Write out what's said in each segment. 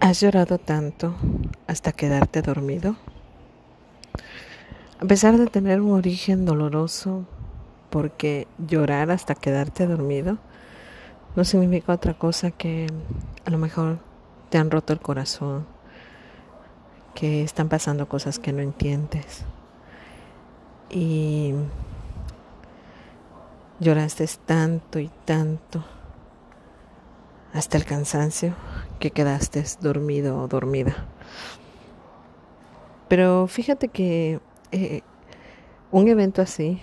¿Has llorado tanto hasta quedarte dormido? A pesar de tener un origen doloroso, porque llorar hasta quedarte dormido no significa otra cosa que a lo mejor te han roto el corazón, que están pasando cosas que no entiendes y lloraste tanto y tanto hasta el cansancio que quedaste dormido o dormida. Pero fíjate que eh, un evento así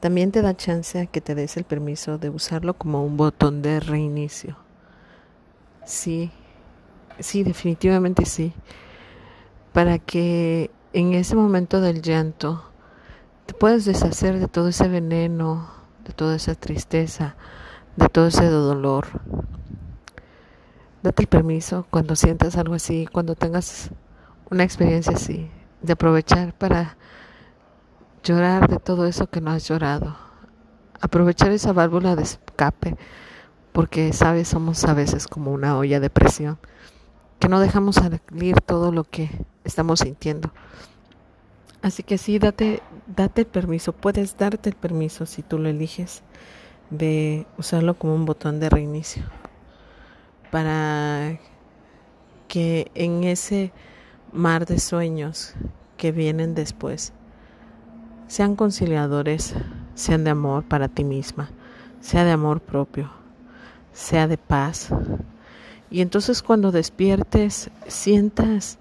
también te da chance a que te des el permiso de usarlo como un botón de reinicio. Sí, sí, definitivamente sí. Para que en ese momento del llanto te puedas deshacer de todo ese veneno, de toda esa tristeza, de todo ese dolor. Date el permiso cuando sientas algo así, cuando tengas una experiencia así, de aprovechar para llorar de todo eso que no has llorado. Aprovechar esa válvula de escape, porque sabes, somos a veces como una olla de presión, que no dejamos salir todo lo que estamos sintiendo. Así que sí, date, date el permiso, puedes darte el permiso si tú lo eliges de usarlo como un botón de reinicio para que en ese mar de sueños que vienen después sean conciliadores, sean de amor para ti misma, sea de amor propio, sea de paz. Y entonces cuando despiertes sientas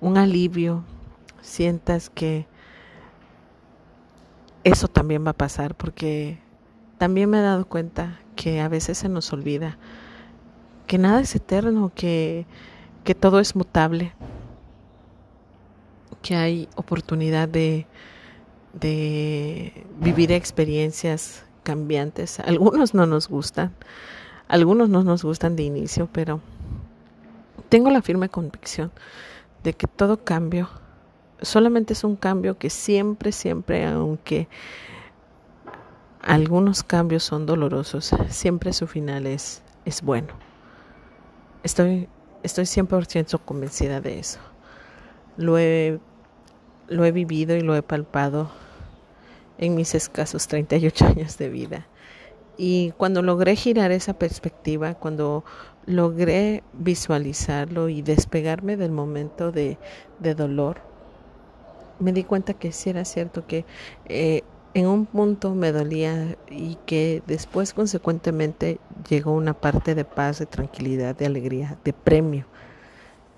un alivio, sientas que eso también va a pasar porque también me he dado cuenta que a veces se nos olvida que nada es eterno, que, que todo es mutable, que hay oportunidad de, de vivir experiencias cambiantes. Algunos no nos gustan, algunos no nos gustan de inicio, pero tengo la firme convicción de que todo cambio solamente es un cambio que siempre, siempre, aunque algunos cambios son dolorosos, siempre su final es, es bueno. Estoy, estoy 100% convencida de eso. Lo he, lo he vivido y lo he palpado en mis escasos 38 años de vida. Y cuando logré girar esa perspectiva, cuando logré visualizarlo y despegarme del momento de, de dolor, me di cuenta que sí era cierto que eh, en un punto me dolía y que después consecuentemente llegó una parte de paz, de tranquilidad, de alegría, de premio.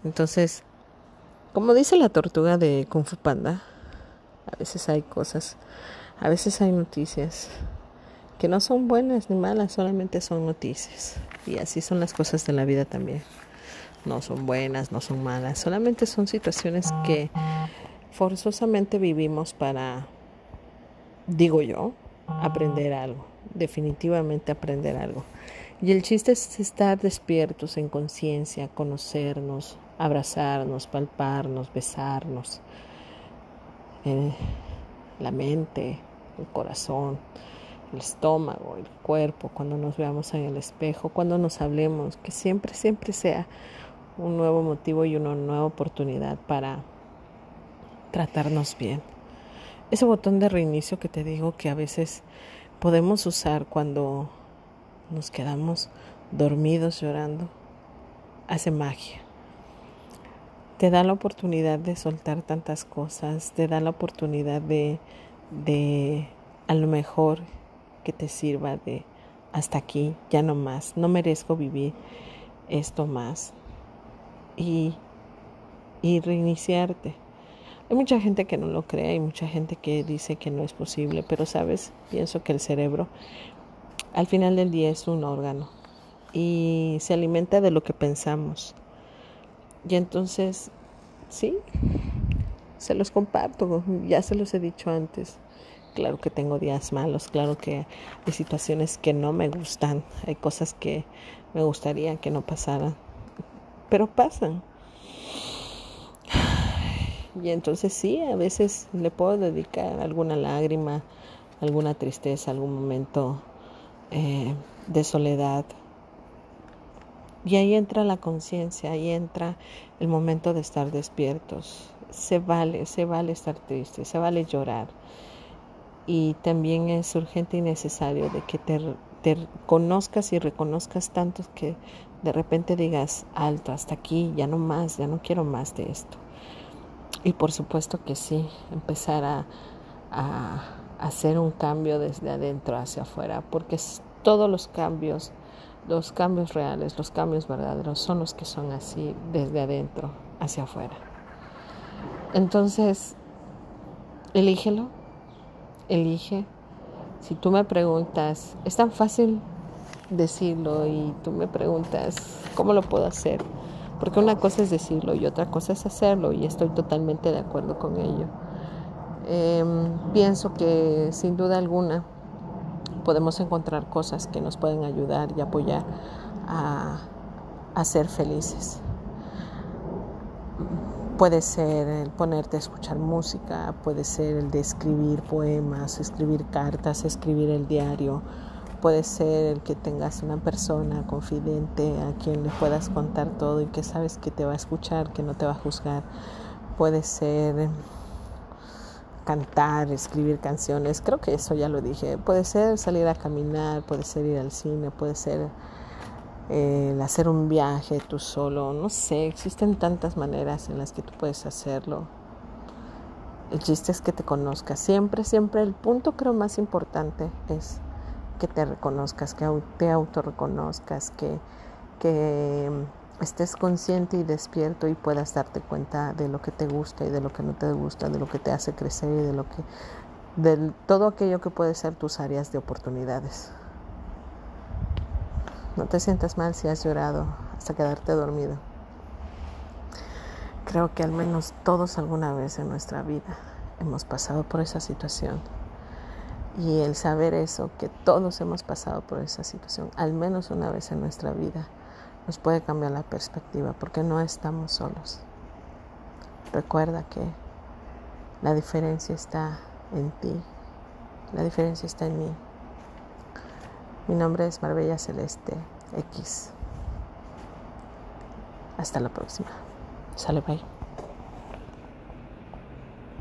Entonces, como dice la tortuga de Kung Fu Panda, a veces hay cosas, a veces hay noticias que no son buenas ni malas, solamente son noticias. Y así son las cosas de la vida también. No son buenas, no son malas, solamente son situaciones que forzosamente vivimos para digo yo, aprender algo, definitivamente aprender algo. Y el chiste es estar despiertos en conciencia, conocernos, abrazarnos, palparnos, besarnos, eh, la mente, el corazón, el estómago, el cuerpo, cuando nos veamos en el espejo, cuando nos hablemos, que siempre, siempre sea un nuevo motivo y una nueva oportunidad para tratarnos bien ese botón de reinicio que te digo que a veces podemos usar cuando nos quedamos dormidos llorando, hace magia. Te da la oportunidad de soltar tantas cosas, te da la oportunidad de, de a lo mejor que te sirva de hasta aquí, ya no más, no merezco vivir esto más. Y, y reiniciarte. Hay mucha gente que no lo cree, hay mucha gente que dice que no es posible, pero sabes, pienso que el cerebro al final del día es un órgano y se alimenta de lo que pensamos. Y entonces, sí, se los comparto, ya se los he dicho antes. Claro que tengo días malos, claro que hay situaciones que no me gustan, hay cosas que me gustaría que no pasaran, pero pasan. Y entonces sí, a veces le puedo dedicar alguna lágrima, alguna tristeza, algún momento eh, de soledad. Y ahí entra la conciencia, ahí entra el momento de estar despiertos. Se vale, se vale estar triste, se vale llorar. Y también es urgente y necesario de que te, te conozcas y reconozcas tanto que de repente digas alto, hasta aquí, ya no más, ya no quiero más de esto. Y por supuesto que sí, empezar a, a, hacer un cambio desde adentro hacia afuera, porque todos los cambios los cambios reales, los cambios verdaderos son los que son así desde adentro hacia afuera. Entonces, elígelo, elige. Si tú me preguntas, es tan fácil decirlo y tú me preguntas, ¿cómo lo puedo hacer? Porque una cosa es decirlo y otra cosa es hacerlo y estoy totalmente de acuerdo con ello. Em, pienso que sin duda alguna podemos encontrar cosas que nos pueden ayudar y apoyar a, ser felices. Puede ser el ponerte a escuchar música, puede ser el de escribir poemas, escribir cartas, escribir el diario, puede ser el que tengas una persona confidente a quien le puedas contar todo y que sabes que te va a escuchar, que no te va a juzgar, puede ser cantar, escribir canciones, creo que eso ya lo dije. Puede ser salir a caminar, puede ser ir al cine, puede ser eh, hacer un viaje tú solo, no sé, existen tantas maneras en las que tú puedes hacerlo. El chiste es que te conozcas. Siempre, siempre el punto creo más importante es que te reconozcas, que te autorreconozcas, que, que estés consciente y despierto y puedas darte cuenta de lo que te gusta y de lo que no te gusta, de lo que te hace crecer y de lo que de todo aquello que puede ser tus áreas de oportunidades. No te sientas mal si has llorado hasta quedarte dormido. Creo que al menos todos alguna vez en nuestra vida hemos pasado por esa situación. Y el saber eso, que todos hemos pasado por esa situación, al menos una vez en nuestra vida, nos puede cambiar la perspectiva porque no estamos solos. Recuerda que la diferencia está en ti, la diferencia está en mí. Mi nombre es Marbella Celeste X. Hasta la próxima. Sale, bye.